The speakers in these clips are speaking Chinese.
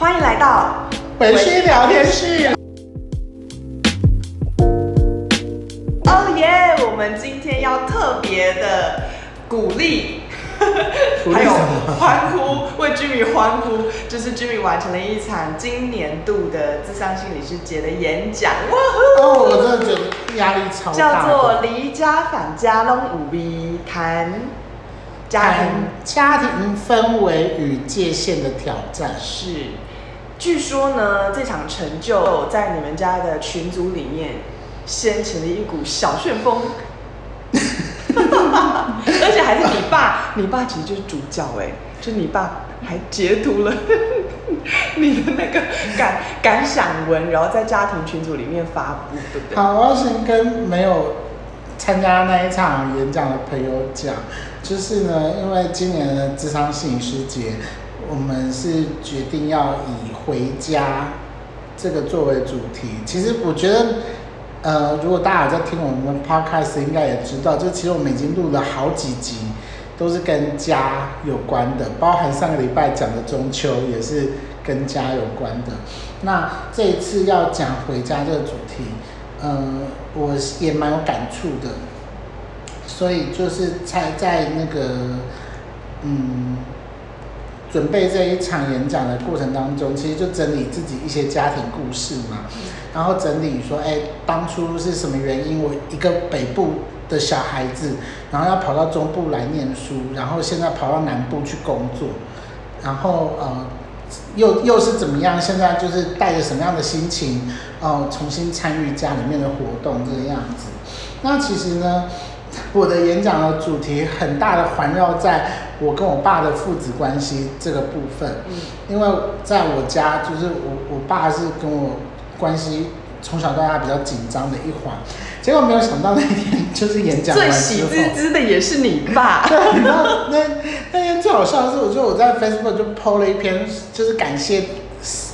欢迎来到微醺聊天室。哦耶！我们今天要特别的鼓励。还有欢呼，为居民欢呼，就是居民完成了一场今年度的智商心理师节的演讲。哇哦，我真的觉得压力超大。叫做《离家返家拢有味》，谈家庭家庭氛围与界限的挑战。是，据说呢，这场成就在你们家的群组里面掀起了一股小旋风。而且还是你爸，你爸其实就是主角哎，就你爸还截图了 你的那个感感想文，然后在家庭群组里面发布，对不对？好，我要先跟没有参加那一场演讲的朋友讲，就是呢，因为今年的智商心理师节，我们是决定要以回家这个作为主题。其实我觉得。呃，如果大家在听我们的 podcast，应该也知道，就其实我们已经录了好几集，都是跟家有关的，包含上个礼拜讲的中秋也是跟家有关的。那这一次要讲回家这个主题，呃，我也蛮有感触的，所以就是在在那个，嗯。准备这一场演讲的过程当中，其实就整理自己一些家庭故事嘛，然后整理说，哎，当初是什么原因？我一个北部的小孩子，然后要跑到中部来念书，然后现在跑到南部去工作，然后呃，又又是怎么样？现在就是带着什么样的心情，哦、呃，重新参与家里面的活动这个样子。那其实呢，我的演讲的主题很大的环绕在我跟我爸的父子关系这个部分，嗯，因为在我家就是我我爸是跟我关系从小到大比较紧张的一环，结果没有想到那天就是演讲完之后，最喜滋滋的也是你爸，那那天最好笑的是，我就我在 Facebook 就 PO 了一篇，就是感谢，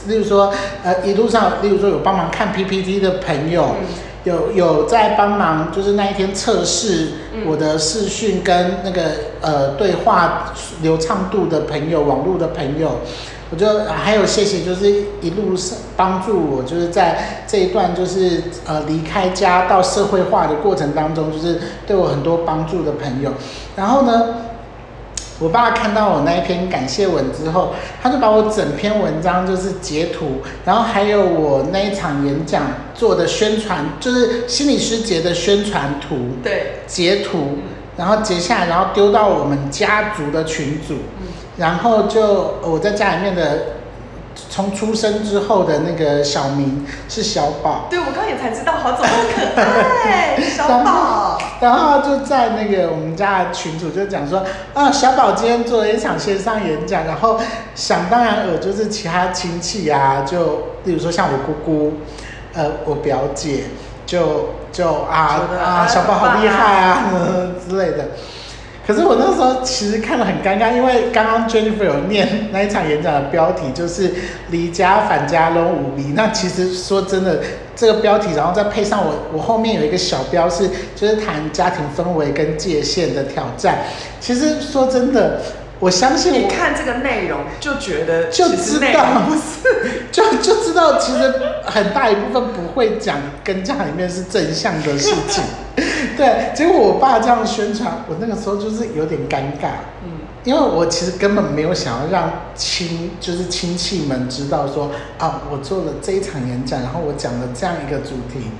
例如说呃一路上，例如说有帮忙看 PPT 的朋友。嗯有有在帮忙，就是那一天测试我的视讯跟那个呃对话流畅度的朋友，网络的朋友，我就还有谢谢，就是一路上帮助我，就是在这一段就是呃离开家到社会化的过程当中，就是对我很多帮助的朋友，然后呢。我爸看到我那一篇感谢文之后，他就把我整篇文章就是截图，然后还有我那一场演讲做的宣传，就是心理师节的宣传图，对，截图，然后截下来，然后丢到我们家族的群组，然后就我在家里面的。从出生之后的那个小名是小宝，对，我刚刚也才知道，好怎么可爱，小宝。然后就在那个我们家的群主就讲说，啊，小宝今天做了一场线上演讲，然后想当然尔就是其他亲戚啊，就例如说像我姑姑，呃，我表姐，就就啊啊，小宝好厉害啊 之类的。可是我那时候其实看了很尴尬，因为刚刚 Jennifer 有念那一场演讲的标题就是“离家返家拢有味”。那其实说真的，这个标题，然后再配上我我后面有一个小标是，就是谈家庭氛围跟界限的挑战。其实说真的。我相信，你看这个内容就觉得就知道，就就知道，其实很大一部分不会讲跟家里面是正向的事情。对，结果我爸这样宣传，我那个时候就是有点尴尬。嗯，因为我其实根本没有想要让亲，就是亲戚们知道说啊，我做了这一场演讲，然后我讲了这样一个主题。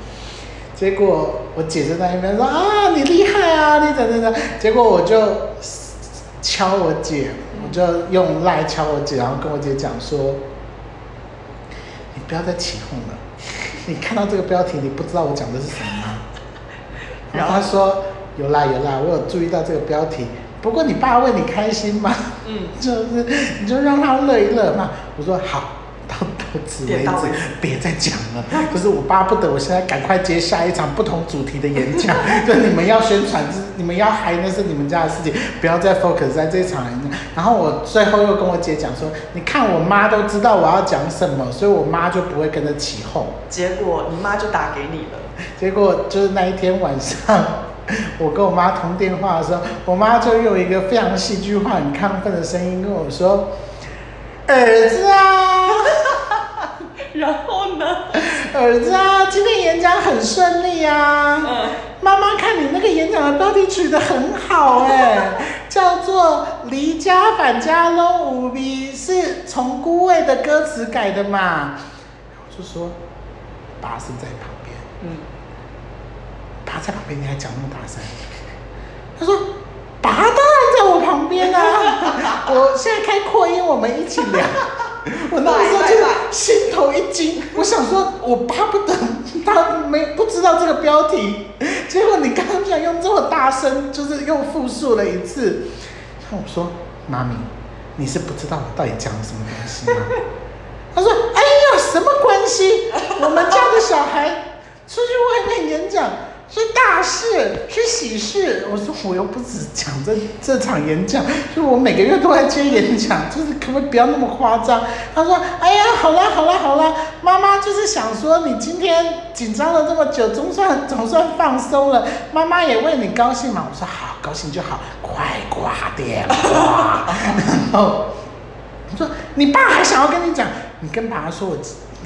结果我姐就在那边说啊，你厉害啊，你怎怎怎。结果我就。敲我姐，我就用赖敲我姐，然后跟我姐讲说：“你不要再起哄了，你看到这个标题，你不知道我讲的是什么吗？” 然后她说：“有啦有啦，我有注意到这个标题。不过你爸为你开心吗？嗯，就是你就让他乐一乐嘛。”我说：“好。”到到此为止，别再讲了。就是我巴不得我现在赶快接下一场不同主题的演讲。就你们要宣传，是你们要嗨，那是你们家的事情，不要再 focus 在这场演讲。然后我最后又跟我姐讲说：“你看我妈都知道我要讲什么，所以我妈就不会跟着起哄。”结果你妈就打给你了。结果就是那一天晚上，我跟我妈通电话的时候，我妈就用一个非常戏剧化、很亢奋的声音跟我说：“儿子啊。”然后呢？儿子啊，今天演讲很顺利啊。嗯。妈妈看你那个演讲的标题取得很好哎，叫做《离家返家拢无味》，是从孤味的歌词改的嘛？我就说，爸是在旁。爸在旁边，你还讲那么大声？他说：“爸当然在我旁边啊！我现在开扩音，我们一起聊。”我那个时候就心头一惊，我想说，我巴不得他没不知道这个标题，结果你刚刚想用这么大声，就是又复述了一次。那我说：“妈咪，你是不知道我到底讲了什么东西吗？” 他说：“哎呀，什么关系？我们家的小孩出去外面演讲。”是大事，是喜事。我说我又不止讲这这场演讲，就我每个月都在接演讲，就是可不可以不要那么夸张？他说：“哎呀，好了好了好了，妈妈就是想说你今天紧张了这么久，总算总算放松了，妈妈也为你高兴嘛。”我说：“好，高兴就好，快挂电话。”然后你说：“你爸还想要跟你讲，你跟爸爸说我。”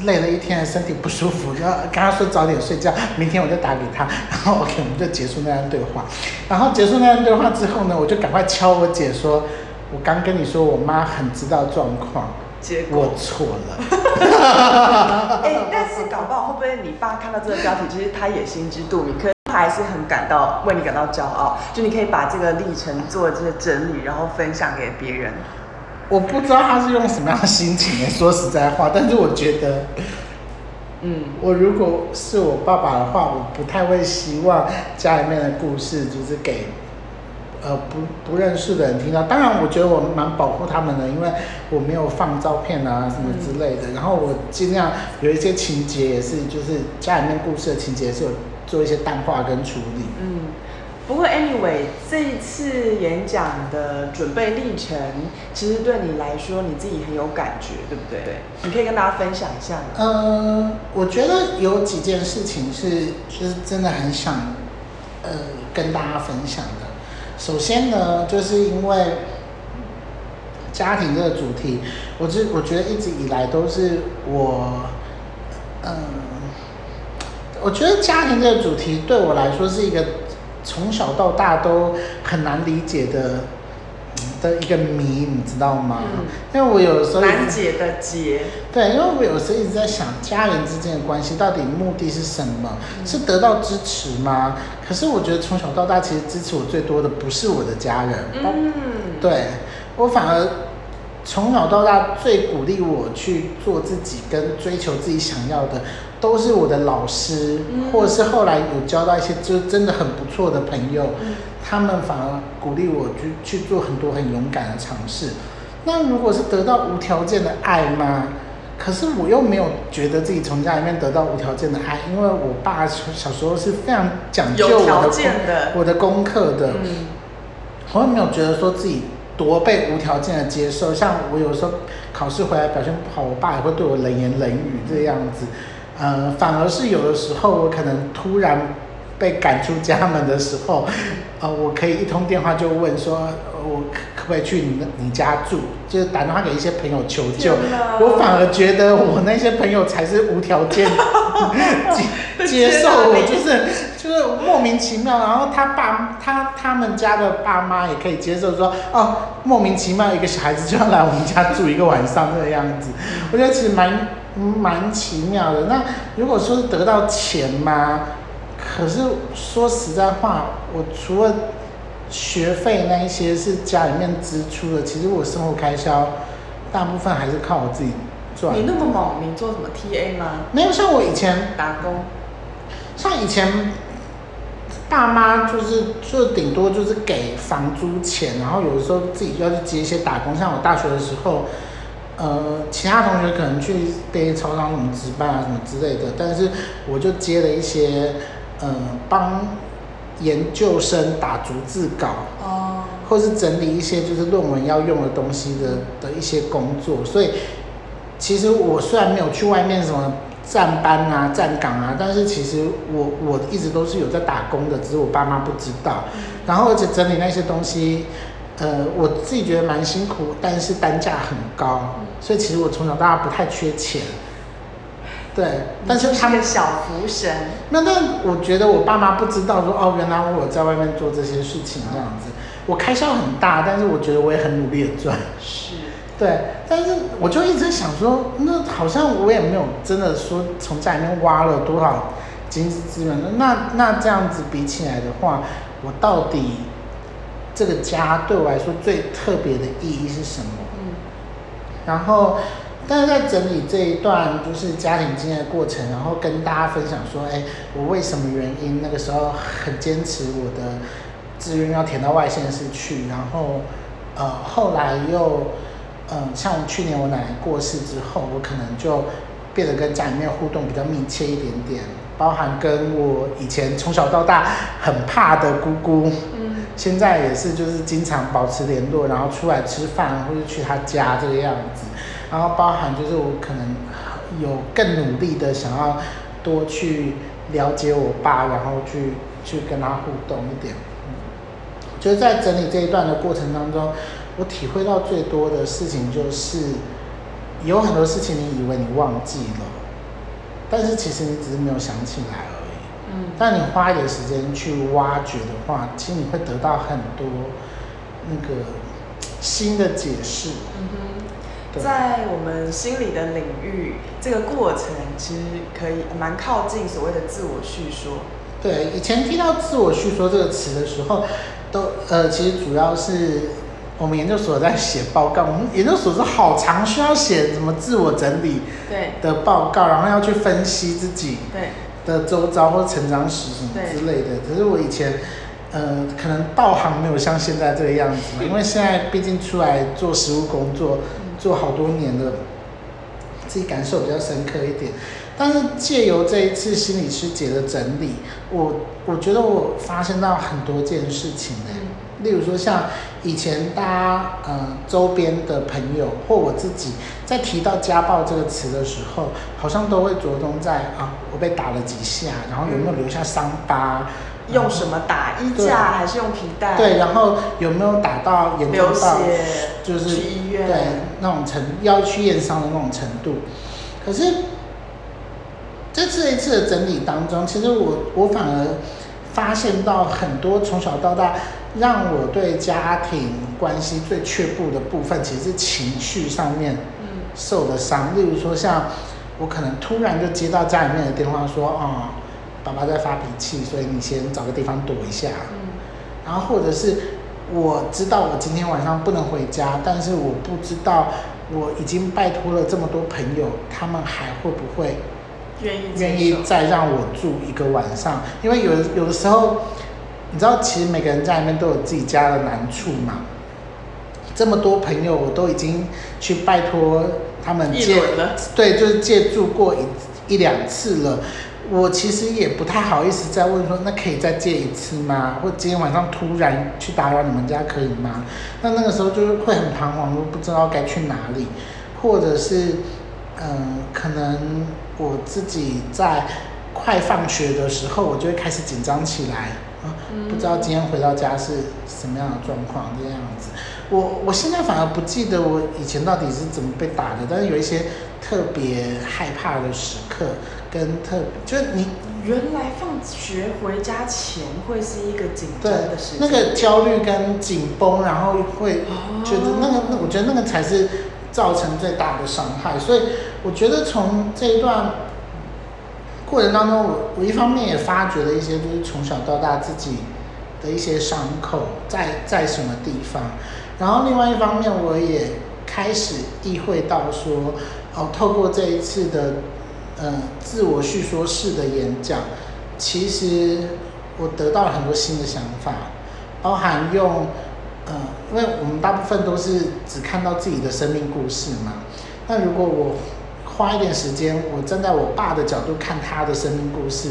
累了一天，身体不舒服，就要跟他说早点睡觉，明天我就打给他，然后 OK，我们就结束那段对话。然后结束那段对话之后呢，我就赶快敲我姐说，我刚跟你说我妈很知道状况，结果我错了。哎、欸，但是搞不好会不会你爸看到这个标题，其实他也心知肚明，可是他还是很感到为你感到骄傲，就你可以把这个历程做这些整理，然后分享给别人。我不知道他是用什么样的心情 说实在话，但是我觉得，嗯，我如果是我爸爸的话，我不太会希望家里面的故事就是给，呃，不不认识的人听到。当然，我觉得我蛮保护他们的，因为我没有放照片啊什么之类的。嗯、然后我尽量有一些情节也是，就是家里面故事的情节是有做一些淡化跟处理。嗯。不过，anyway，这一次演讲的准备历程，其实对你来说，你自己很有感觉，对不对？对，你可以跟大家分享一下。呃，我觉得有几件事情是，就是真的很想，呃，跟大家分享的。首先呢，就是因为家庭这个主题，我这我觉得一直以来都是我，嗯、呃，我觉得家庭这个主题对我来说是一个。从小到大都很难理解的的一个谜，你知道吗？嗯、因为我有时候难解的结。对，因为我有时候一直在想，家人之间的关系到底目的是什么？嗯、是得到支持吗？可是我觉得从小到大，其实支持我最多的不是我的家人。嗯。对，我反而从小到大最鼓励我去做自己跟追求自己想要的。都是我的老师，或者是后来有交到一些就真的很不错的朋友，他们反而鼓励我去去做很多很勇敢的尝试。那如果是得到无条件的爱吗？可是我又没有觉得自己从家里面得到无条件的爱，因为我爸小时候是非常讲究我的功我的功课的，我又没有觉得说自己多被无条件的接受。像我有时候考试回来表现不好，我爸也会对我冷言冷语这样子。呃，反而是有的时候，我可能突然被赶出家门的时候，呃，我可以一通电话就问说，我可不可以去你你家住？就是打电话给一些朋友求救。我反而觉得我那些朋友才是无条件 接接受我，就是就是莫名其妙。然后他爸他他们家的爸妈也可以接受说，哦，莫名其妙一个小孩子就要来我们家住一个晚上这个样子。我觉得其实蛮。蛮奇妙的。那如果说是得到钱嘛？可是说实在话，我除了学费那一些是家里面支出的，其实我生活开销大部分还是靠我自己赚。你那么猛，你做什么 TA 吗？没有，像我以前打工，像以前爸妈就是就顶多就是给房租钱，然后有的时候自己要去接一些打工，像我大学的时候。呃，其他同学可能去被超商什么值班啊什么之类的，但是我就接了一些，呃，帮研究生打逐字稿，哦，或是整理一些就是论文要用的东西的的一些工作，所以其实我虽然没有去外面什么站班啊、站岗啊，但是其实我我一直都是有在打工的，只是我爸妈不知道，然后而且整理那些东西。呃，我自己觉得蛮辛苦，但是单价很高，所以其实我从小到大不太缺钱。对，但是他们小福神。那那我觉得我爸妈不知道说哦，原来我有在外面做这些事情这样子。我开销很大，但是我觉得我也很努力的赚。是。对，但是我就一直想说，那好像我也没有真的说从家里面挖了多少经济资源。那那这样子比起来的话，我到底这个家对我来说最特别的意义是什么？嗯。然后。但是在整理这一段就是家庭经验的过程，然后跟大家分享说，哎，我为什么原因那个时候很坚持我的志愿要填到外县市去，然后呃后来又嗯像去年我奶奶过世之后，我可能就变得跟家里面互动比较密切一点点，包含跟我以前从小到大很怕的姑姑，嗯，现在也是就是经常保持联络，然后出来吃饭或者去他家这个样子。然后包含就是我可能有更努力的想要多去了解我爸，然后去去跟他互动一点。就是在整理这一段的过程当中，我体会到最多的事情就是，有很多事情你以为你忘记了，但是其实你只是没有想起来。嗯。但你花一点时间去挖掘的话，其实你会得到很多那个新的解释。嗯哼。在我们心理的领域，这个过程其实可以蛮靠近所谓的自我叙说。对，以前听到自我叙说这个词的时候，都呃，其实主要是我们研究所在写报告，我们研究所是好长需要写什么自我整理对的报告，然后要去分析自己对的周遭或成长史什么之类的。可是我以前呃，可能道行没有像现在这个样子嘛，因为现在毕竟出来做实务工作。做好多年的，自己感受比较深刻一点。但是借由这一次心理师节的整理，我我觉得我发生到很多件事情呢。例如说，像以前大家呃周边的朋友或我自己，在提到家暴这个词的时候，好像都会着重在啊，我被打了几下，然后有没有留下伤疤。用什么打衣架还是用皮带？对，然后有没有打到严重到就是去医院对那种程要去验伤的那种程度？可是这次一次的整理当中，其实我我反而发现到很多从小到大让我对家庭关系最却步的部分，其实是情绪上面受的伤。例如说，像我可能突然就接到家里面的电话说啊。爸爸在发脾气，所以你先找个地方躲一下。嗯，然后或者是我知道我今天晚上不能回家，但是我不知道我已经拜托了这么多朋友，他们还会不会愿意愿意再让我住一个晚上？因为有有的时候，你知道，其实每个人家里面都有自己家的难处嘛。这么多朋友，我都已经去拜托他们借，对，就是借住过一一两次了。我其实也不太好意思再问说，那可以再借一次吗？或今天晚上突然去打扰你们家可以吗？那那个时候就是会很彷徨，都不知道该去哪里，或者是，嗯、呃，可能我自己在快放学的时候，我就会开始紧张起来啊，不知道今天回到家是什么样的状况这样子。我我现在反而不记得我以前到底是怎么被打的，但是有一些特别害怕的时刻。跟特别，就是你原来放学回家前会是一个紧张的时间，那个焦虑跟紧绷，然后会觉得那个，那我觉得那个才是造成最大的伤害。所以我觉得从这一段过程当中，我我一方面也发觉了一些，就是从小到大自己的一些伤口在在什么地方，然后另外一方面，我也开始意会到说，哦，透过这一次的。嗯，自我叙说式的演讲，其实我得到了很多新的想法，包含用，嗯，因为我们大部分都是只看到自己的生命故事嘛。那如果我花一点时间，我站在我爸的角度看他的生命故事，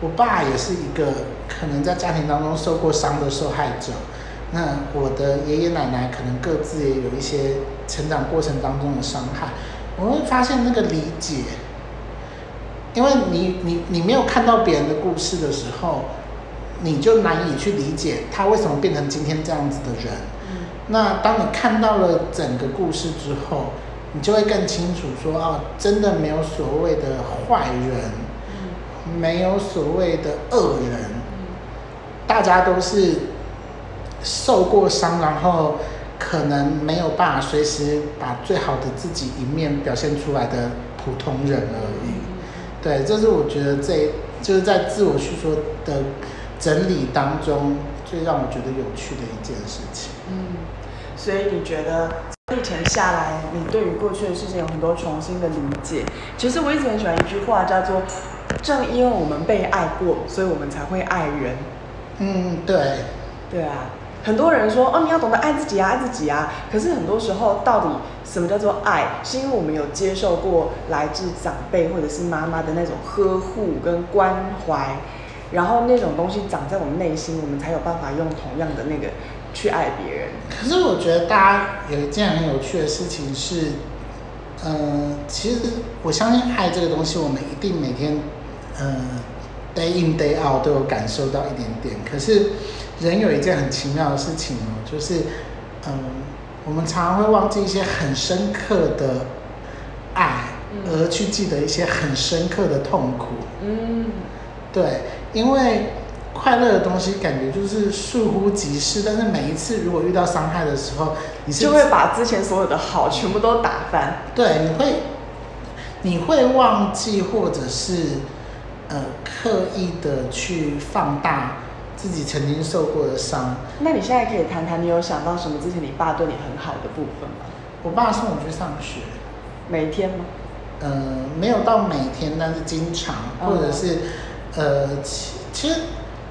我爸也是一个可能在家庭当中受过伤的受害者。那我的爷爷奶奶可能各自也有一些成长过程当中的伤害，我会发现那个理解。因为你你你没有看到别人的故事的时候，你就难以去理解他为什么变成今天这样子的人。那当你看到了整个故事之后，你就会更清楚说哦，真的没有所谓的坏人，嗯、没有所谓的恶人，嗯、大家都是受过伤，然后可能没有办法随时把最好的自己一面表现出来的普通人而已。嗯、对，这是我觉得这就是在自我叙说的整理当中最让我觉得有趣的一件事情。嗯，所以你觉得？历程下来，你对于过去的事情有很多重新的理解。其实我一直很喜欢一句话，叫做“正因为我们被爱过，所以我们才会爱人。”嗯，对，对啊。很多人说：“哦，你要懂得爱自己啊，爱自己啊。”可是很多时候，到底什么叫做爱？是因为我们有接受过来自长辈或者是妈妈的那种呵护跟关怀，然后那种东西长在我们内心，我们才有办法用同样的那个。去爱别人，可是我觉得大家有一件很有趣的事情是，嗯、呃，其实我相信爱这个东西，我们一定每天，嗯、呃，day in day out 都有感受到一点点。可是人有一件很奇妙的事情哦，就是，嗯、呃，我们常常会忘记一些很深刻的爱，而去记得一些很深刻的痛苦。嗯，对，因为。快乐的东西感觉就是倏忽即逝，但是每一次如果遇到伤害的时候，你是就会把之前所有的好全部都打翻。对，你会你会忘记，或者是呃刻意的去放大自己曾经受过的伤。那你现在可以谈谈，你有想到什么之前你爸对你很好的部分吗？我爸送我去上学，每天吗？呃，没有到每天，但是经常，或者是、嗯、呃，其其实。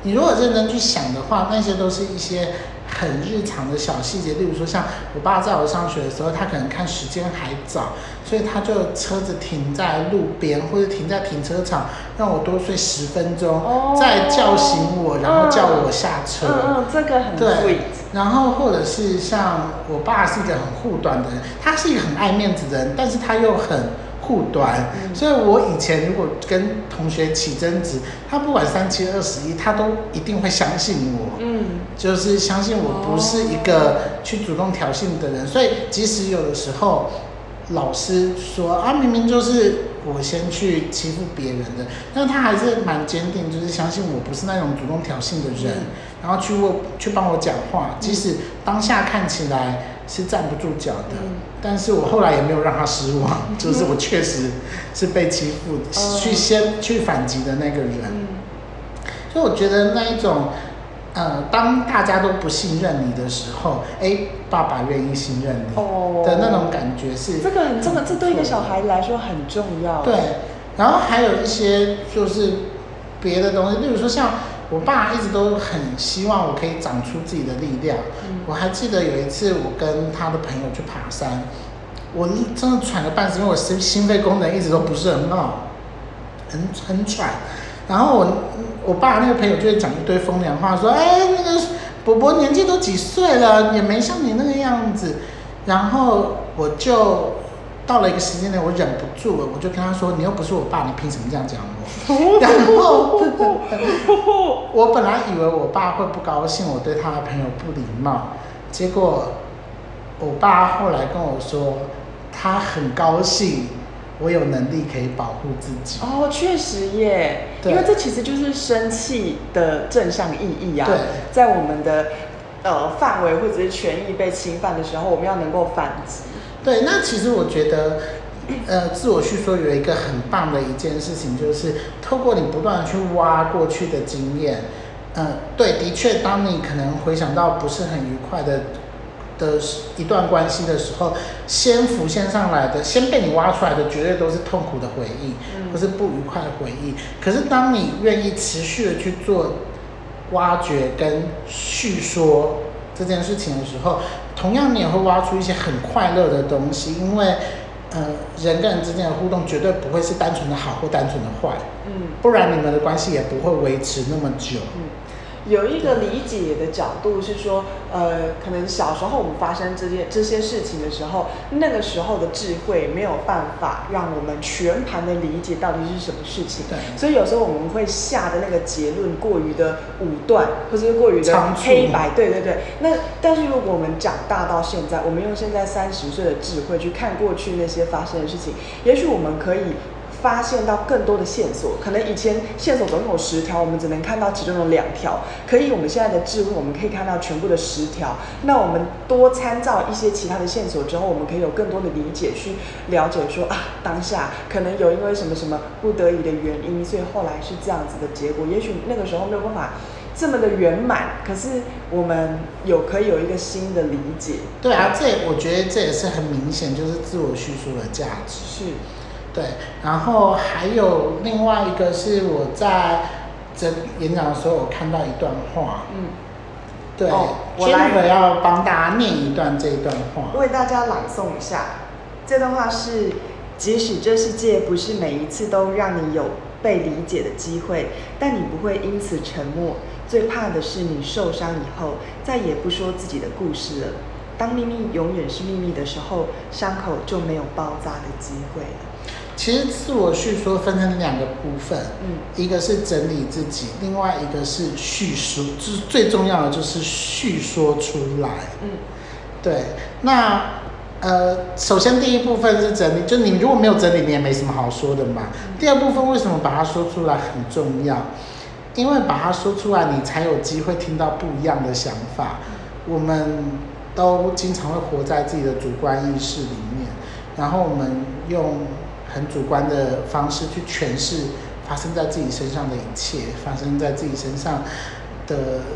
你如果认真去想的话，那些都是一些很日常的小细节。例如说，像我爸在我上学的时候，他可能看时间还早，所以他就车子停在路边或者停在停车场，让我多睡十分钟，哦、再叫醒我，然后叫我下车。嗯，嗯，这个很对。然后或者是像我爸是一个很护短的人，他是一个很爱面子的人，但是他又很。护短，所以我以前如果跟同学起争执，他不管三七二十一，他都一定会相信我，嗯，就是相信我不是一个去主动挑衅的人，所以即使有的时候老师说啊，明明就是我先去欺负别人的，但他还是蛮坚定，就是相信我不是那种主动挑衅的人，然后去为去帮我讲话，即使当下看起来。是站不住脚的，嗯、但是我后来也没有让他失望，嗯、就是我确实是被欺负，嗯、去先去反击的那个人。嗯、所以我觉得那一种，呃，当大家都不信任你的时候，哎，爸爸愿意信任你的那种感觉是、哦、这个很重要，这对一个小孩来说很重要。对，然后还有一些就是别的东西，例如说像。我爸一直都很希望我可以长出自己的力量。嗯、我还记得有一次，我跟他的朋友去爬山，我真的喘了半死，因为我心心肺功能一直都不是很好，很很喘。然后我我爸那个朋友就会讲一堆风凉话，说：“哎，那个伯伯年纪都几岁了，也没像你那个样子。”然后我就。到了一个时间点，我忍不住了，我就跟他说：“你又不是我爸，你凭什么这样讲我？” 然后 我本来以为我爸会不高兴，我对他的朋友不礼貌。结果我爸后来跟我说，他很高兴我有能力可以保护自己。哦，确实耶，因为这其实就是生气的正向意义啊。对，在我们的呃范围或者是权益被侵犯的时候，我们要能够反击。对，那其实我觉得，呃，自我叙说有一个很棒的一件事情，就是透过你不断的去挖过去的经验，嗯、呃，对，的确，当你可能回想到不是很愉快的的一段关系的时候，先浮现上来的，先被你挖出来的，绝对都是痛苦的回忆，或是不愉快的回忆。可是当你愿意持续的去做挖掘跟叙说这件事情的时候，同样，你也会挖出一些很快乐的东西，因为，呃，人跟人之间的互动绝对不会是单纯的好或单纯的坏，嗯，不然你们的关系也不会维持那么久。嗯，有一个理解的角度是说，呃，可能小时候我们发生这些这些事情的时候，那个时候的智慧没有办法让我们全盘的理解到底是什么事情。对。所以有时候我们会下的那个结论过于的武断，或者是过于的黑白。对对对。那但是如果我们长大到现在，我们用现在三十岁的智慧去看过去那些发生的事情，也许我们可以。发现到更多的线索，可能以前线索总共有十条，我们只能看到其中的两条。可以，我们现在的智慧，我们可以看到全部的十条。那我们多参照一些其他的线索之后，我们可以有更多的理解，去了解说啊，当下可能有因为什么什么不得已的原因，所以后来是这样子的结果。也许那个时候没有办法这么的圆满，可是我们有可以有一个新的理解。对啊，这我觉得这也是很明显，就是自我叙述的价值。是。对，然后还有另外一个是我在这演讲的时候，我看到一段话。嗯，对，哦、我来要帮大家念一段这一段话，为大家朗诵一下。这段话是：即使这世界不是每一次都让你有被理解的机会，但你不会因此沉默。最怕的是你受伤以后，再也不说自己的故事了。当秘密永远是秘密的时候，伤口就没有包扎的机会了。其实自我叙说分成两个部分，嗯，一个是整理自己，另外一个是叙述，就是最重要的就是叙说出来，嗯，对。那呃，首先第一部分是整理，就你如果没有整理，你也没什么好说的嘛。第二部分为什么把它说出来很重要？因为把它说出来，你才有机会听到不一样的想法。我们都经常会活在自己的主观意识里面，然后我们用。很主观的方式去诠释发生在自己身上的一切，发生在自己身上的，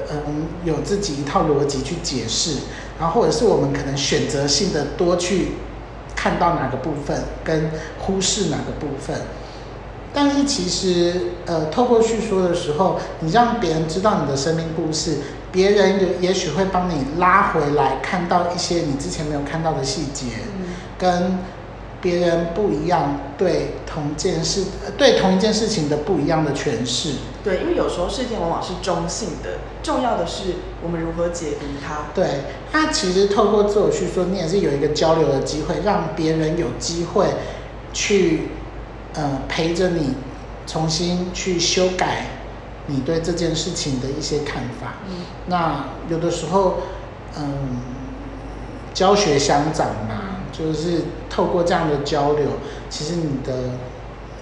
嗯，有自己一套逻辑去解释，然后或者是我们可能选择性的多去看到哪个部分，跟忽视哪个部分。但是其实，呃，透过叙说的时候，你让别人知道你的生命故事，别人也也许会帮你拉回来，看到一些你之前没有看到的细节，跟。别人不一样，对同件事，对同一件事情的不一样的诠释。对，因为有时候事件往往是中性的，重要的是我们如何解读它。对，那其实透过自我叙说，你也是有一个交流的机会，让别人有机会去，呃，陪着你重新去修改你对这件事情的一些看法。嗯，那有的时候，嗯，教学相长嘛。就是透过这样的交流，其实你的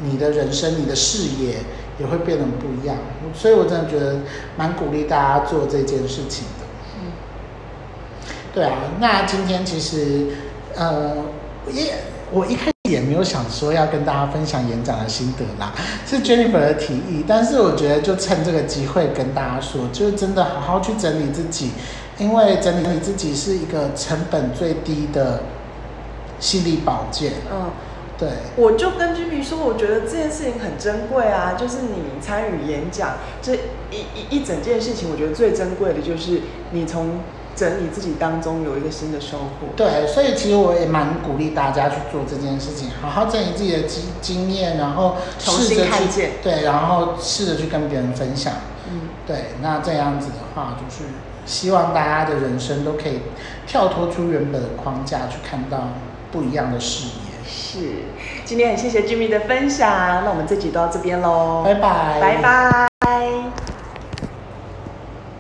你的人生、你的视野也会变得不一样。所以我真的觉得蛮鼓励大家做这件事情的。嗯，对啊。那今天其实，呃，也我一开始也没有想说要跟大家分享演讲的心得啦，是 Jennifer 的提议。但是我觉得就趁这个机会跟大家说，就是真的好好去整理自己，因为整理你自己是一个成本最低的。心理保健，嗯，对，我就跟居民说，我觉得这件事情很珍贵啊，就是你参与演讲这一一一整件事情，我觉得最珍贵的就是你从整理自己当中有一个新的收获。对，所以其实我也蛮鼓励大家去做这件事情，好好整理自己的经经验，然后重新看见，对，然后试着去跟别人分享。嗯，对，那这样子的话，就是希望大家的人生都可以跳脱出原本的框架，去看到。不一样的视野。是，今天很谢谢 Jimmy 的分享，那我们这集到这边喽，拜拜，拜拜。